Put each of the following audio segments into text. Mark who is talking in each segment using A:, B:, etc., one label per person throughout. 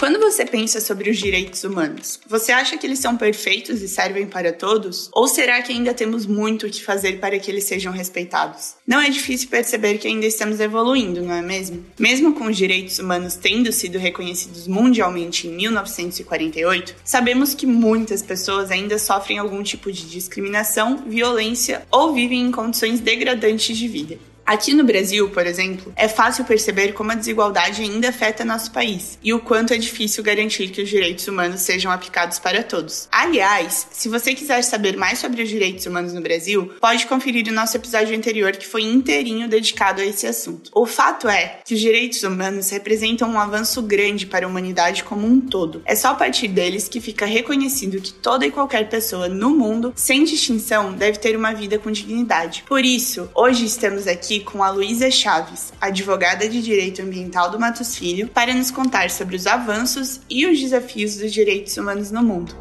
A: Quando você pensa sobre os direitos humanos, você acha que eles são perfeitos e servem para todos? Ou será que ainda temos muito o que fazer para que eles sejam respeitados? Não é difícil perceber que ainda estamos evoluindo, não é mesmo? Mesmo com os direitos humanos tendo sido reconhecidos mundialmente em 1948, sabemos que muitas pessoas ainda sofrem algum tipo de discriminação, violência ou vivem em condições degradantes de vida. Aqui no Brasil, por exemplo, é fácil perceber como a desigualdade ainda afeta nosso país e o quanto é difícil garantir que os direitos humanos sejam aplicados para todos. Aliás, se você quiser saber mais sobre os direitos humanos no Brasil, pode conferir o nosso episódio anterior que foi inteirinho dedicado a esse assunto. O fato é que os direitos humanos representam um avanço grande para a humanidade como um todo. É só a partir deles que fica reconhecido que toda e qualquer pessoa no mundo, sem distinção, deve ter uma vida com dignidade. Por isso, hoje estamos aqui com a Luísa Chaves, advogada de Direito Ambiental do Matos Filho, para nos contar sobre os avanços e os desafios dos direitos humanos no mundo.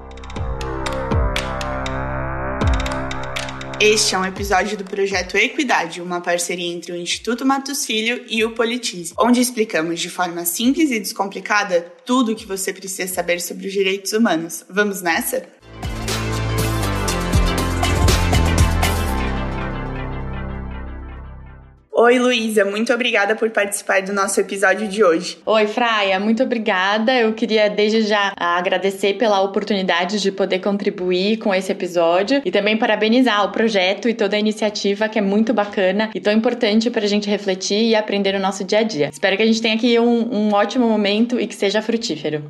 A: Este é um episódio do projeto Equidade, uma parceria entre o Instituto Matos Filho e o Politize, onde explicamos de forma simples e descomplicada tudo o que você precisa saber sobre os direitos humanos. Vamos nessa? Oi, Luísa, muito obrigada por participar do nosso episódio de hoje.
B: Oi, Fraia, muito obrigada. Eu queria desde já agradecer pela oportunidade de poder contribuir com esse episódio e também parabenizar o projeto e toda a iniciativa que é muito bacana e tão importante para a gente refletir e aprender no nosso dia a dia. Espero que a gente tenha aqui um, um ótimo momento e que seja frutífero.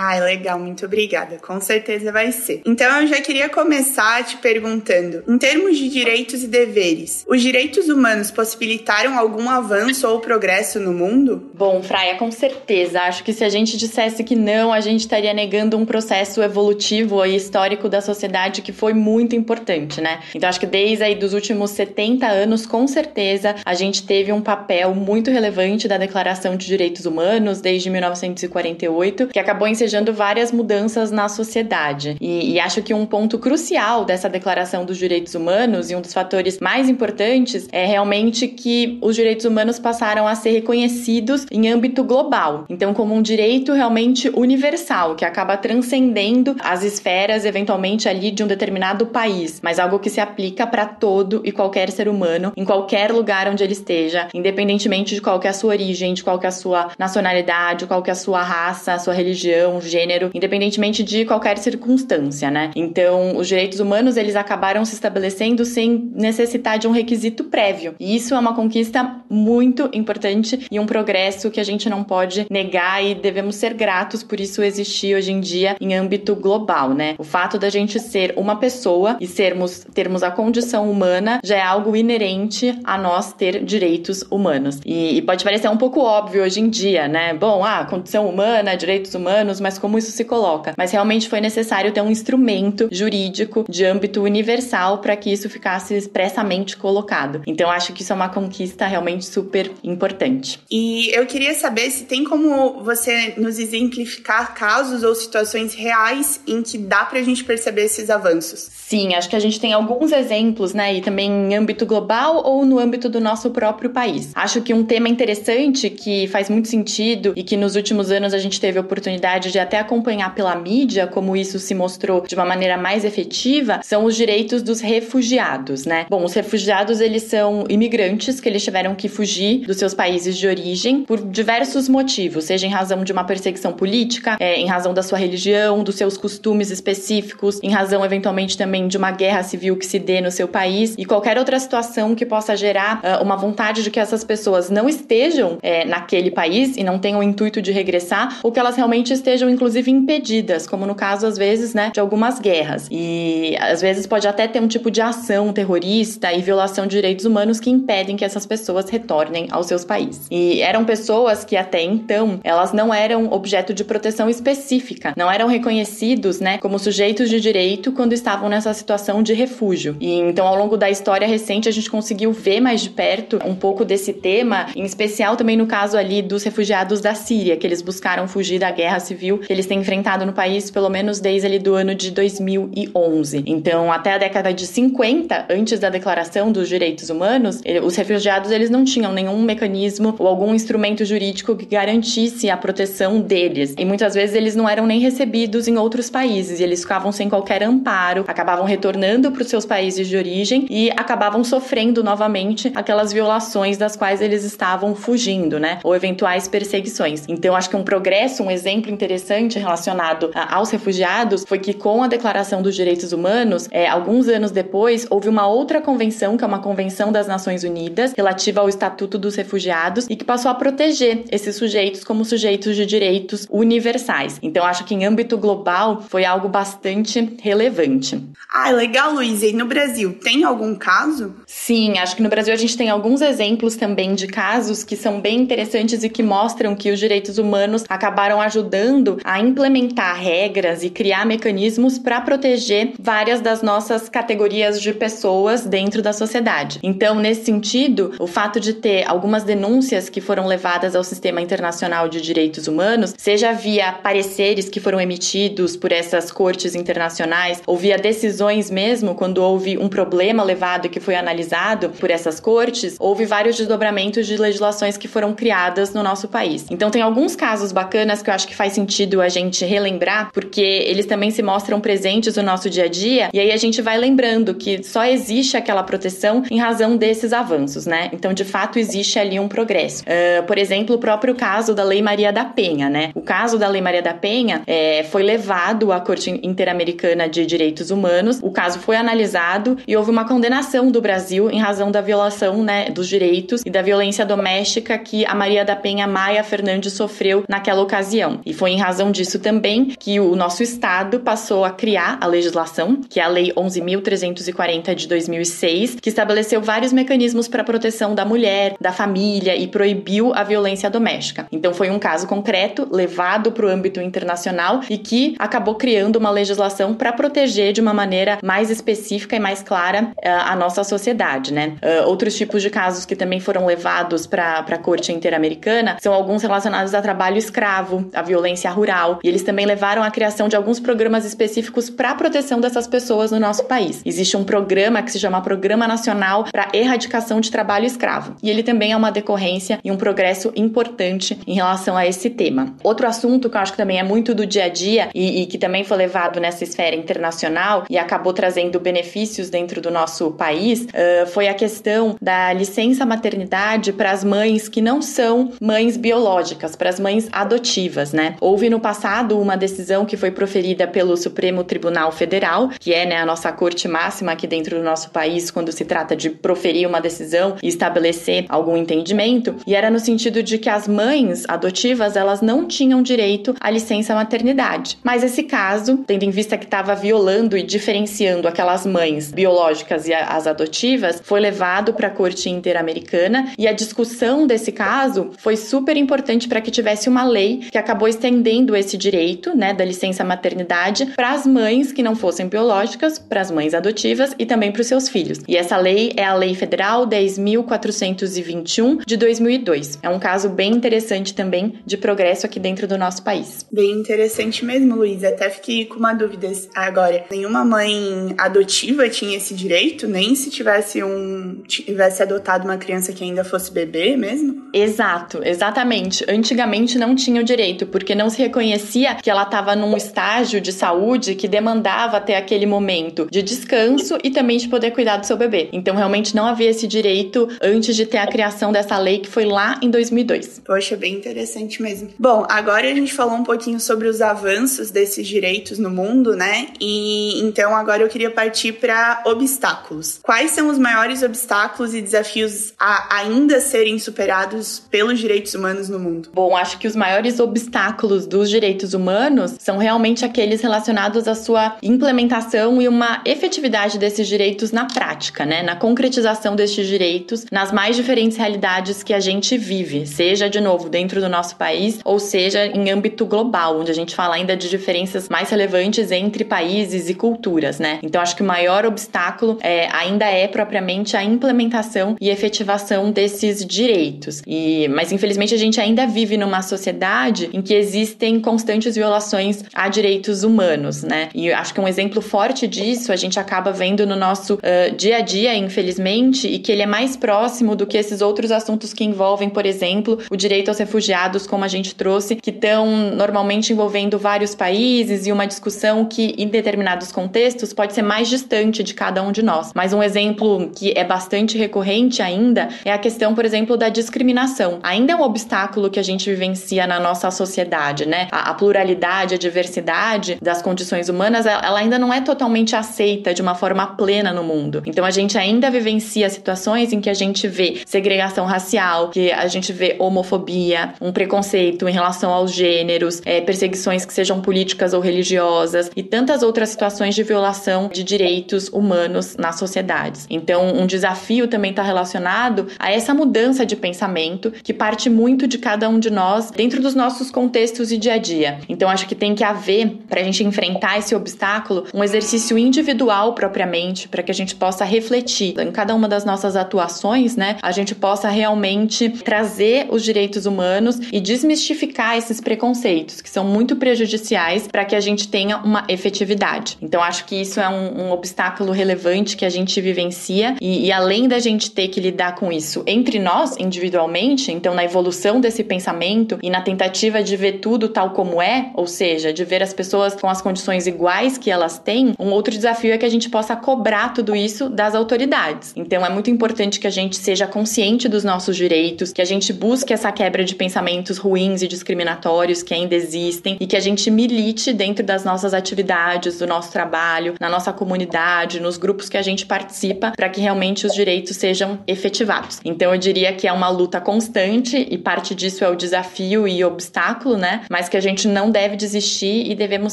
A: Ai, legal, muito obrigada. Com certeza vai ser. Então eu já queria começar te perguntando: em termos de direitos e deveres, os direitos humanos possibilitaram algum avanço ou progresso no mundo?
B: Bom, Fraia, com certeza. Acho que se a gente dissesse que não, a gente estaria negando um processo evolutivo e histórico da sociedade que foi muito importante, né? Então acho que desde aí dos últimos 70 anos, com certeza, a gente teve um papel muito relevante da Declaração de Direitos Humanos desde 1948, que acabou ensejando várias mudanças na sociedade. E, e, acho que um ponto crucial dessa Declaração dos Direitos Humanos e um dos fatores mais importantes é realmente que os direitos humanos passaram a ser reconhecidos em âmbito global. Então, como um direito realmente universal, que acaba transcendendo as esferas, eventualmente, ali de um determinado país, mas algo que se aplica para todo e qualquer ser humano, em qualquer lugar onde ele esteja, independentemente de qual é a sua origem, de qual é a sua nacionalidade, qual é a sua raça, a sua religião, gênero, independentemente de qualquer circunstância, né? Então, os direitos humanos eles acabaram se estabelecendo sem necessitar de um requisito prévio. E isso é uma conquista muito importante e um progresso que a gente não pode negar e devemos ser gratos por isso existir hoje em dia em âmbito global, né? O fato da gente ser uma pessoa e sermos termos a condição humana já é algo inerente a nós ter direitos humanos. E, e pode parecer um pouco óbvio hoje em dia, né? Bom, ah, condição humana, direitos humanos, mas como isso se coloca. Mas realmente foi necessário ter um instrumento jurídico de âmbito universal para que isso ficasse expressamente colocado. Então acho que isso é uma conquista realmente super importante.
A: E eu queria saber se tem como você nos exemplificar casos ou situações reais em que dá para a gente perceber esses avanços.
B: Sim, acho que a gente tem alguns exemplos, né? E também em âmbito global ou no âmbito do nosso próprio país. Acho que um tema interessante que faz muito sentido e que nos últimos anos a gente teve a oportunidade de até acompanhar pela mídia como isso se mostrou de uma maneira mais efetiva são os direitos dos refugiados, né? Bom, os refugiados eles são imigrantes que eles tiveram que fugir dos seus países de origem por diversos motivos, seja em razão de uma perseguição política, é, em razão da sua religião, dos seus costumes específicos, em razão eventualmente também de uma guerra civil que se dê no seu país e qualquer outra situação que possa gerar uh, uma vontade de que essas pessoas não estejam é, naquele país e não tenham o intuito de regressar ou que elas realmente estejam sejam inclusive impedidas, como no caso às vezes, né, de algumas guerras. E às vezes pode até ter um tipo de ação terrorista e violação de direitos humanos que impedem que essas pessoas retornem aos seus países. E eram pessoas que até então elas não eram objeto de proteção específica, não eram reconhecidos, né, como sujeitos de direito quando estavam nessa situação de refúgio. E então ao longo da história recente a gente conseguiu ver mais de perto um pouco desse tema, em especial também no caso ali dos refugiados da Síria, que eles buscaram fugir da guerra civil que eles têm enfrentado no país pelo menos desde ali do ano de 2011. Então, até a década de 50, antes da Declaração dos Direitos Humanos, os refugiados eles não tinham nenhum mecanismo ou algum instrumento jurídico que garantisse a proteção deles. E muitas vezes eles não eram nem recebidos em outros países, e eles ficavam sem qualquer amparo, acabavam retornando para os seus países de origem e acabavam sofrendo novamente aquelas violações das quais eles estavam fugindo, né? Ou eventuais perseguições. Então, acho que um progresso, um exemplo interessante relacionado aos refugiados foi que com a Declaração dos Direitos Humanos, é, alguns anos depois, houve uma outra convenção, que é uma convenção das Nações Unidas, relativa ao Estatuto dos Refugiados, e que passou a proteger esses sujeitos como sujeitos de direitos universais. Então, acho que em âmbito global foi algo bastante relevante.
A: Ah, legal, Luísa. E no Brasil, tem algum caso?
B: Sim, acho que no Brasil a gente tem alguns exemplos também de casos que são bem interessantes e que mostram que os direitos humanos acabaram ajudando a implementar regras e criar mecanismos para proteger várias das nossas categorias de pessoas dentro da sociedade. Então, nesse sentido, o fato de ter algumas denúncias que foram levadas ao sistema internacional de direitos humanos, seja via pareceres que foram emitidos por essas cortes internacionais ou via decisões mesmo, quando houve um problema levado que foi analisado por essas cortes, houve vários desdobramentos de legislações que foram criadas no nosso país. Então, tem alguns casos bacanas que eu acho que faz sentido a gente relembrar, porque eles também se mostram presentes no nosso dia a dia, e aí a gente vai lembrando que só existe aquela proteção em razão desses avanços, né? Então, de fato, existe ali um progresso. Uh, por exemplo, o próprio caso da Lei Maria da Penha, né? O caso da Lei Maria da Penha é, foi levado à Corte Interamericana de Direitos Humanos, o caso foi analisado e houve uma condenação do Brasil em razão da violação, né, dos direitos e da violência doméstica que a Maria da Penha Maia Fernandes sofreu naquela ocasião. E foi em razão disso também que o nosso estado passou a criar a legislação, que é a Lei 11.340 de 2006, que estabeleceu vários mecanismos para a proteção da mulher, da família e proibiu a violência doméstica. Então foi um caso concreto levado para o âmbito internacional e que acabou criando uma legislação para proteger de uma maneira mais específica e mais clara uh, a nossa sociedade, né? Uh, outros tipos de casos que também foram levados para a corte interamericana são alguns relacionados a trabalho escravo, a violência rural, e eles também levaram à criação de alguns programas específicos para a proteção dessas pessoas no nosso país. Existe um programa que se chama Programa Nacional para Erradicação de Trabalho Escravo, e ele também é uma decorrência e um progresso importante em relação a esse tema. Outro assunto que eu acho que também é muito do dia a dia e, e que também foi levado nessa esfera internacional e acabou trazendo benefícios dentro do nosso país uh, foi a questão da licença maternidade para as mães que não são mães biológicas, para as mães adotivas, né? Houve no passado uma decisão que foi proferida pelo Supremo Tribunal Federal, que é né, a nossa corte máxima aqui dentro do nosso país quando se trata de proferir uma decisão e estabelecer algum entendimento, e era no sentido de que as mães adotivas elas não tinham direito à licença maternidade. Mas esse caso, tendo em vista que estava violando e diferenciando aquelas mães biológicas e as adotivas, foi levado para a Corte Interamericana e a discussão desse caso foi super importante para que tivesse uma lei que acabou estendendo esse direito, né, da licença maternidade para as mães que não fossem biológicas, para as mães adotivas e também para os seus filhos. E essa lei é a Lei Federal 10.421 de 2002. É um caso bem interessante também de progresso aqui dentro do nosso país.
A: Bem interessante mesmo, Luiz. Até fiquei com uma dúvida agora. Nenhuma mãe adotiva tinha esse direito, nem se tivesse um tivesse adotado uma criança que ainda fosse bebê mesmo?
B: Exato, exatamente. Antigamente não tinha o direito, porque não se reconhecia que ela estava num estágio de saúde que demandava ter aquele momento de descanso e também de poder cuidar do seu bebê. Então realmente não havia esse direito antes de ter a criação dessa lei que foi lá em 2002.
A: Poxa, bem interessante mesmo. Bom, agora a gente falou um pouquinho sobre os avanços desses direitos no mundo, né? E então agora eu queria partir para obstáculos. Quais são os maiores obstáculos e desafios a ainda serem superados pelos direitos humanos no mundo?
B: Bom, acho que os maiores obstáculos dos direitos humanos são realmente aqueles relacionados à sua implementação e uma efetividade desses direitos na prática, né? Na concretização destes direitos nas mais diferentes realidades que a gente vive, seja de novo dentro do nosso país ou seja em âmbito global, onde a gente fala ainda de diferenças mais relevantes entre países e culturas, né? Então acho que o maior obstáculo é, ainda é propriamente a implementação e efetivação desses direitos. E, mas infelizmente a gente ainda vive numa sociedade em que existem constantes violações a direitos humanos, né? E acho que um exemplo forte disso a gente acaba vendo no nosso uh, dia a dia, infelizmente, e que ele é mais próximo do que esses outros assuntos que envolvem, por exemplo, o direito aos refugiados, como a gente trouxe, que estão normalmente envolvendo vários países e uma discussão que, em determinados contextos, pode ser mais distante de cada um de nós. Mas um exemplo que é bastante recorrente ainda é a questão, por exemplo, da discriminação. Ainda é um obstáculo que a gente vivencia na nossa sociedade, né? A, a pluralidade, a diversidade das condições humanas, ela ainda não é totalmente aceita de uma forma plena no mundo. Então a gente ainda vivencia situações em que a gente vê segregação racial, que a gente vê homofobia, um preconceito em relação aos gêneros, é, perseguições que sejam políticas ou religiosas e tantas outras situações de violação de direitos humanos nas sociedades. Então, um desafio também está relacionado a essa mudança de pensamento que parte muito de cada um de nós dentro dos nossos contextos e dia a dia. Então, acho que tem que haver, para a gente enfrentar esse obstáculo, um exercício individual propriamente, para que a gente possa refletir em cada uma das nossas atuações, né? A gente possa realmente trazer os direitos humanos e desmistificar esses preconceitos que são muito prejudiciais para que a gente tenha uma efetividade. Então, acho que isso é um, um obstáculo relevante que a gente vivencia e, e além da gente ter que lidar com isso entre nós individualmente, então na evolução desse pensamento e na tentativa de ver tudo tal como é, ou seja, de ver as pessoas com as condições iguais que elas têm, um outro desafio é que a gente possa cobrar tudo isso das autoridades. Então é muito importante que a gente seja consciente dos nossos direitos, que a gente busque essa quebra de pensamentos ruins e discriminatórios que ainda existem e que a gente milite dentro das nossas atividades, do nosso trabalho, na nossa comunidade, nos grupos que a gente participa, para que realmente os direitos sejam efetivados. Então eu diria que é uma luta constante e parte disso é o desafio e obstáculo, né? Mas que a gente não deve desistir e devemos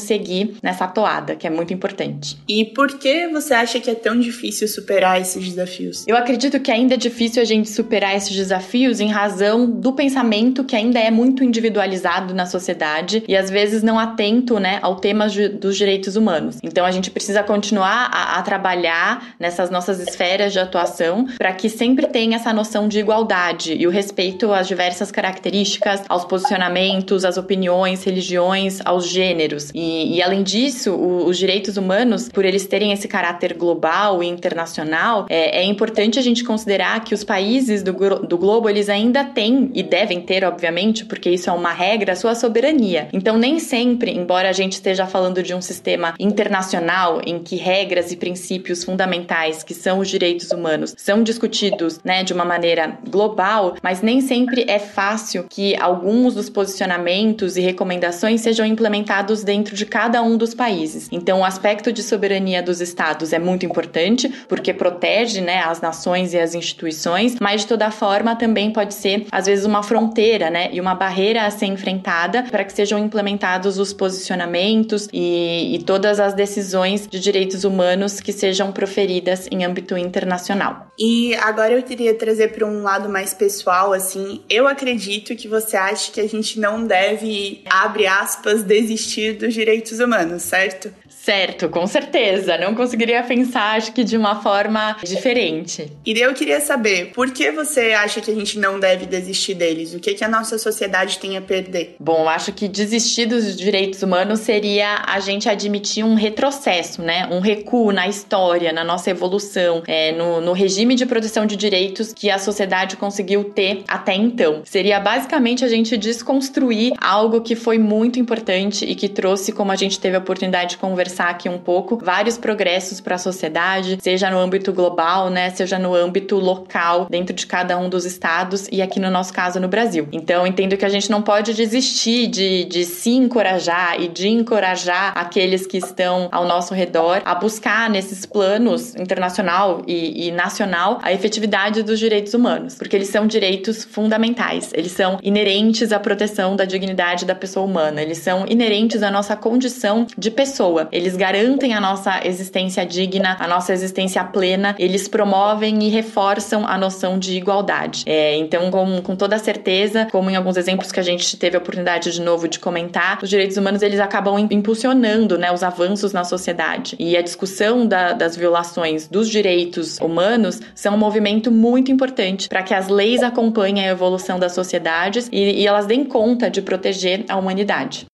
B: seguir nessa toada, que é muito importante.
A: E por que você acha que é tão difícil superar esses desafios?
B: Eu acredito que ainda é difícil a gente superar esses desafios em razão do pensamento que ainda é muito individualizado na sociedade e às vezes não atento, né, ao tema dos direitos humanos. Então a gente precisa continuar a, a trabalhar nessas nossas esferas de atuação para que sempre tenha essa noção de igualdade e o respeito às diversas características, aos posicionamentos, às opiniões, religiões, aos gêneros. E, e além disso, o, os direitos humanos, por eles terem esse caráter global e internacional, é, é importante a gente considerar que os países do, do globo eles ainda têm e devem ter, obviamente, porque isso é uma regra, a sua soberania. Então, nem sempre, embora a gente esteja falando de um sistema internacional em que regras e princípios fundamentais, que são os direitos humanos, são discutidos, né, de uma maneira global, mas nem sempre é fácil que alguns dos posicionamentos e recomendações sejam implementados dentro de cada um dos países. Então, o aspecto de soberania dos estados é muito importante, porque protege, né, as nações e as instituições, mas de toda forma também pode ser às vezes uma fronteira, né, e uma barreira a ser enfrentada para que sejam implementados os posicionamentos e, e todas as decisões de direitos humanos que sejam proferidas em âmbito internacional.
A: E agora eu queria trazer para um lado mais pessoal, assim, eu acredito que você acha que a gente não deve, abre aspas, desistir dos direitos humanos, certo?
B: Certo, com certeza. Não conseguiria pensar, acho que de uma forma diferente.
A: E eu queria saber, por que você acha que a gente não deve desistir deles? O que, que a nossa sociedade tem a perder?
B: Bom, acho que desistir dos direitos humanos seria a gente admitir um retrocesso, né? Um recuo na história, na nossa evolução, é, no, no regime de proteção de direitos que a sociedade conseguiu ter até então. Seria basicamente a gente desconstruir algo que foi muito importante e que trouxe, como a gente teve a oportunidade de conversar conversar aqui um pouco, vários progressos para a sociedade, seja no âmbito global, né, seja no âmbito local, dentro de cada um dos estados e aqui no nosso caso no Brasil. Então, entendo que a gente não pode desistir de, de se encorajar e de encorajar aqueles que estão ao nosso redor a buscar nesses planos internacional e, e nacional a efetividade dos direitos humanos, porque eles são direitos fundamentais, eles são inerentes à proteção da dignidade da pessoa humana, eles são inerentes à nossa condição de pessoa, eles garantem a nossa existência digna, a nossa existência plena, eles promovem e reforçam a noção de igualdade. É, então, com, com toda certeza, como em alguns exemplos que a gente teve a oportunidade de novo de comentar, os direitos humanos eles acabam impulsionando né, os avanços na sociedade. E a discussão da, das violações dos direitos humanos são um movimento muito importante para que as leis acompanhem a evolução das sociedades e, e elas deem conta de proteger a humanidade.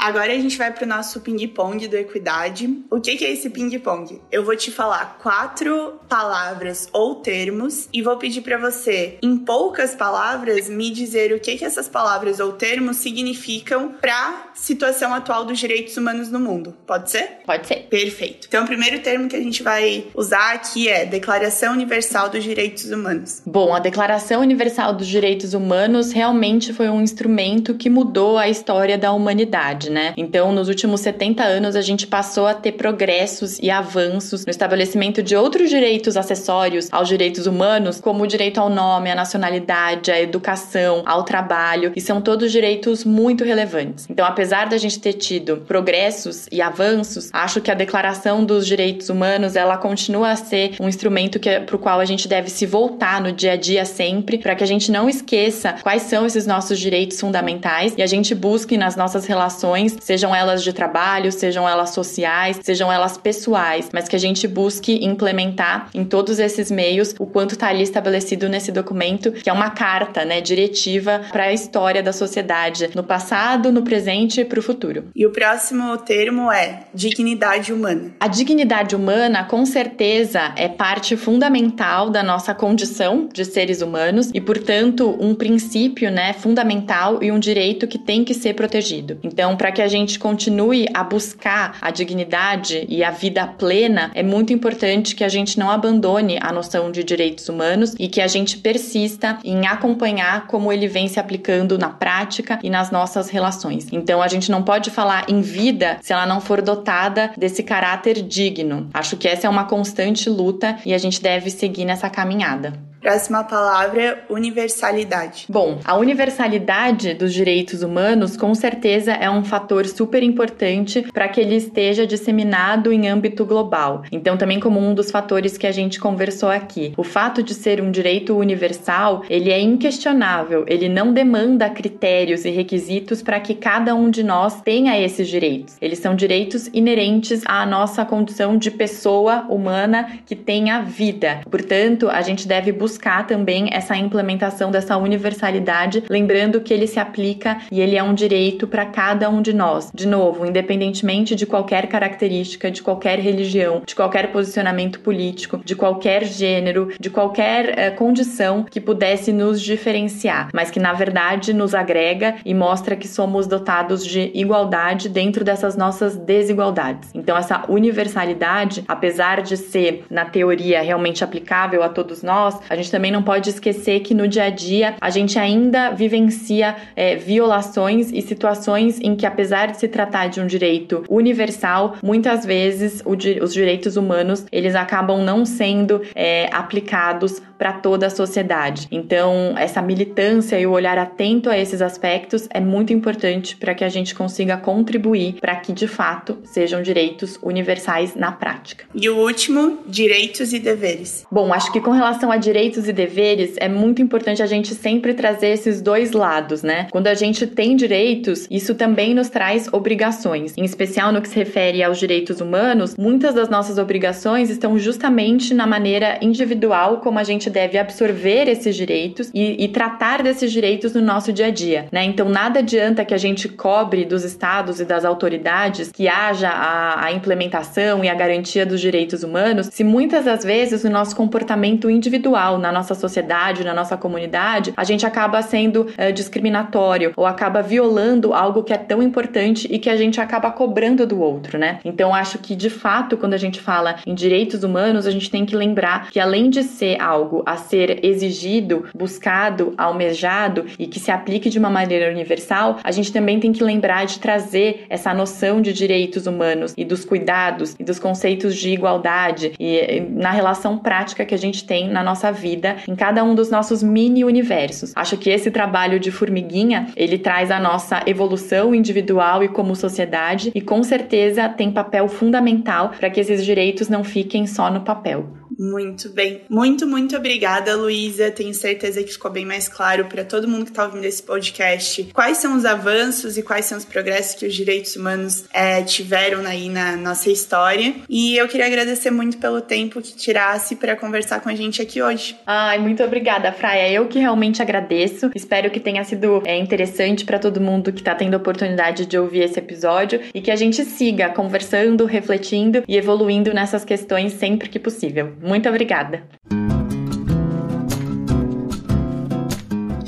A: Agora a gente vai para o nosso ping-pong do Equidade. O que, que é esse ping-pong? Eu vou te falar quatro palavras ou termos e vou pedir para você, em poucas palavras, me dizer o que, que essas palavras ou termos significam para a situação atual dos direitos humanos no mundo. Pode ser?
B: Pode ser.
A: Perfeito. Então, o primeiro termo que a gente vai usar aqui é Declaração Universal dos Direitos Humanos.
B: Bom, a Declaração Universal dos Direitos Humanos realmente foi um instrumento que mudou a história da humanidade né? Então, nos últimos 70 anos, a gente passou a ter progressos e avanços no estabelecimento de outros direitos acessórios aos direitos humanos, como o direito ao nome, à nacionalidade, à educação, ao trabalho, e são todos direitos muito relevantes. Então, apesar da gente ter tido progressos e avanços, acho que a Declaração dos Direitos Humanos, ela continua a ser um instrumento que é, para o qual a gente deve se voltar no dia a dia sempre, para que a gente não esqueça quais são esses nossos direitos fundamentais e a gente busque nas nossas relações sejam elas de trabalho, sejam elas sociais, sejam elas pessoais, mas que a gente busque implementar em todos esses meios o quanto está ali estabelecido nesse documento, que é uma carta, né, diretiva para a história da sociedade no passado, no presente e para o futuro.
A: E o próximo termo é dignidade humana.
B: A dignidade humana, com certeza, é parte fundamental da nossa condição de seres humanos e, portanto, um princípio, né, fundamental e um direito que tem que ser protegido. Então, para que a gente continue a buscar a dignidade e a vida plena, é muito importante que a gente não abandone a noção de direitos humanos e que a gente persista em acompanhar como ele vem se aplicando na prática e nas nossas relações. Então, a gente não pode falar em vida se ela não for dotada desse caráter digno. Acho que essa é uma constante luta e a gente deve seguir nessa caminhada.
A: Próxima palavra, universalidade.
B: Bom, a universalidade dos direitos humanos com certeza é um fator super importante para que ele esteja disseminado em âmbito global. Então, também como um dos fatores que a gente conversou aqui, o fato de ser um direito universal, ele é inquestionável, ele não demanda critérios e requisitos para que cada um de nós tenha esses direitos. Eles são direitos inerentes à nossa condição de pessoa humana que tenha vida. Portanto, a gente deve buscar buscar também essa implementação dessa universalidade, lembrando que ele se aplica e ele é um direito para cada um de nós. De novo, independentemente de qualquer característica, de qualquer religião, de qualquer posicionamento político, de qualquer gênero, de qualquer eh, condição que pudesse nos diferenciar, mas que na verdade nos agrega e mostra que somos dotados de igualdade dentro dessas nossas desigualdades. Então, essa universalidade, apesar de ser na teoria realmente aplicável a todos nós, a gente também não pode esquecer que no dia a dia a gente ainda vivencia é, violações e situações em que, apesar de se tratar de um direito universal, muitas vezes o, os direitos humanos eles acabam não sendo é, aplicados para toda a sociedade. Então, essa militância e o olhar atento a esses aspectos é muito importante para que a gente consiga contribuir para que de fato sejam direitos universais na prática.
A: E o último, direitos e deveres.
B: Bom, acho que com relação a direitos e deveres é muito importante a gente sempre trazer esses dois lados, né? Quando a gente tem direitos, isso também nos traz obrigações. Em especial no que se refere aos direitos humanos, muitas das nossas obrigações estão justamente na maneira individual como a gente deve absorver esses direitos e, e tratar desses direitos no nosso dia a dia, né? Então nada adianta que a gente cobre dos estados e das autoridades que haja a, a implementação e a garantia dos direitos humanos, se muitas das vezes o nosso comportamento individual na nossa sociedade, na nossa comunidade, a gente acaba sendo é, discriminatório ou acaba violando algo que é tão importante e que a gente acaba cobrando do outro, né? Então acho que de fato quando a gente fala em direitos humanos, a gente tem que lembrar que além de ser algo a ser exigido, buscado, almejado e que se aplique de uma maneira universal, a gente também tem que lembrar de trazer essa noção de direitos humanos e dos cuidados e dos conceitos de igualdade e na relação prática que a gente tem na nossa vida, em cada um dos nossos mini universos. Acho que esse trabalho de formiguinha, ele traz a nossa evolução individual e como sociedade e com certeza tem papel fundamental para que esses direitos não fiquem só no papel.
A: Muito bem. Muito, muito obrigada, Luísa. Tenho certeza que ficou bem mais claro para todo mundo que está ouvindo esse podcast quais são os avanços e quais são os progressos que os direitos humanos é, tiveram aí na nossa história. E eu queria agradecer muito pelo tempo que tirasse para conversar com a gente aqui hoje.
B: Ai, muito obrigada, Fraia. Eu que realmente agradeço. Espero que tenha sido é, interessante para todo mundo que está tendo a oportunidade de ouvir esse episódio e que a gente siga conversando, refletindo e evoluindo nessas questões sempre que possível. Muito obrigada.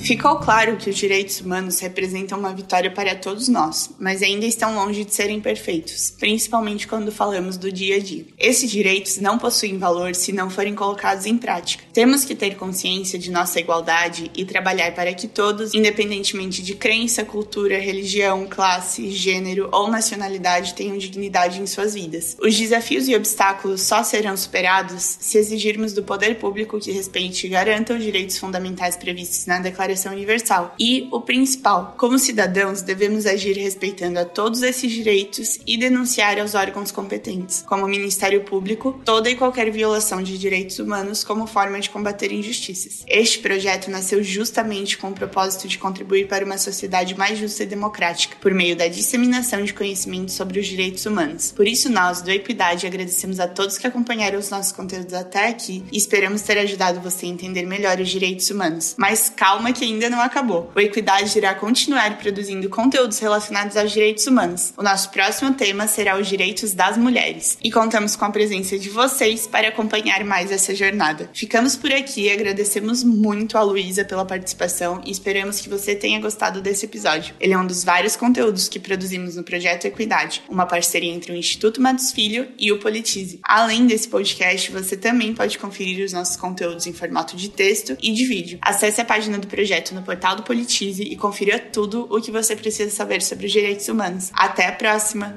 A: Ficou claro que os direitos humanos representam uma vitória para todos nós, mas ainda estão longe de serem perfeitos, principalmente quando falamos do dia a dia. Esses direitos não possuem valor se não forem colocados em prática. Temos que ter consciência de nossa igualdade e trabalhar para que todos, independentemente de crença, cultura, religião, classe, gênero ou nacionalidade, tenham dignidade em suas vidas. Os desafios e obstáculos só serão superados se exigirmos do poder público que respeite e garanta os direitos fundamentais previstos na Declaração Declaração Universal. E o principal, como cidadãos, devemos agir respeitando a todos esses direitos e denunciar aos órgãos competentes, como o Ministério Público, toda e qualquer violação de direitos humanos como forma de combater injustiças. Este projeto nasceu justamente com o propósito de contribuir para uma sociedade mais justa e democrática, por meio da disseminação de conhecimento sobre os direitos humanos. Por isso, nós, do Equidade, agradecemos a todos que acompanharam os nossos conteúdos até aqui e esperamos ter ajudado você a entender melhor os direitos humanos. Mas calma que que ainda não acabou. O Equidade irá continuar produzindo conteúdos relacionados aos direitos humanos. O nosso próximo tema será os direitos das mulheres. E contamos com a presença de vocês para acompanhar mais essa jornada. Ficamos por aqui e agradecemos muito a Luísa pela participação e esperamos que você tenha gostado desse episódio. Ele é um dos vários conteúdos que produzimos no Projeto Equidade, uma parceria entre o Instituto Matos Filho e o Politize. Além desse podcast, você também pode conferir os nossos conteúdos em formato de texto e de vídeo. Acesse a página do projeto projeto no portal do Politize e confira tudo o que você precisa saber sobre os direitos humanos. Até a próxima!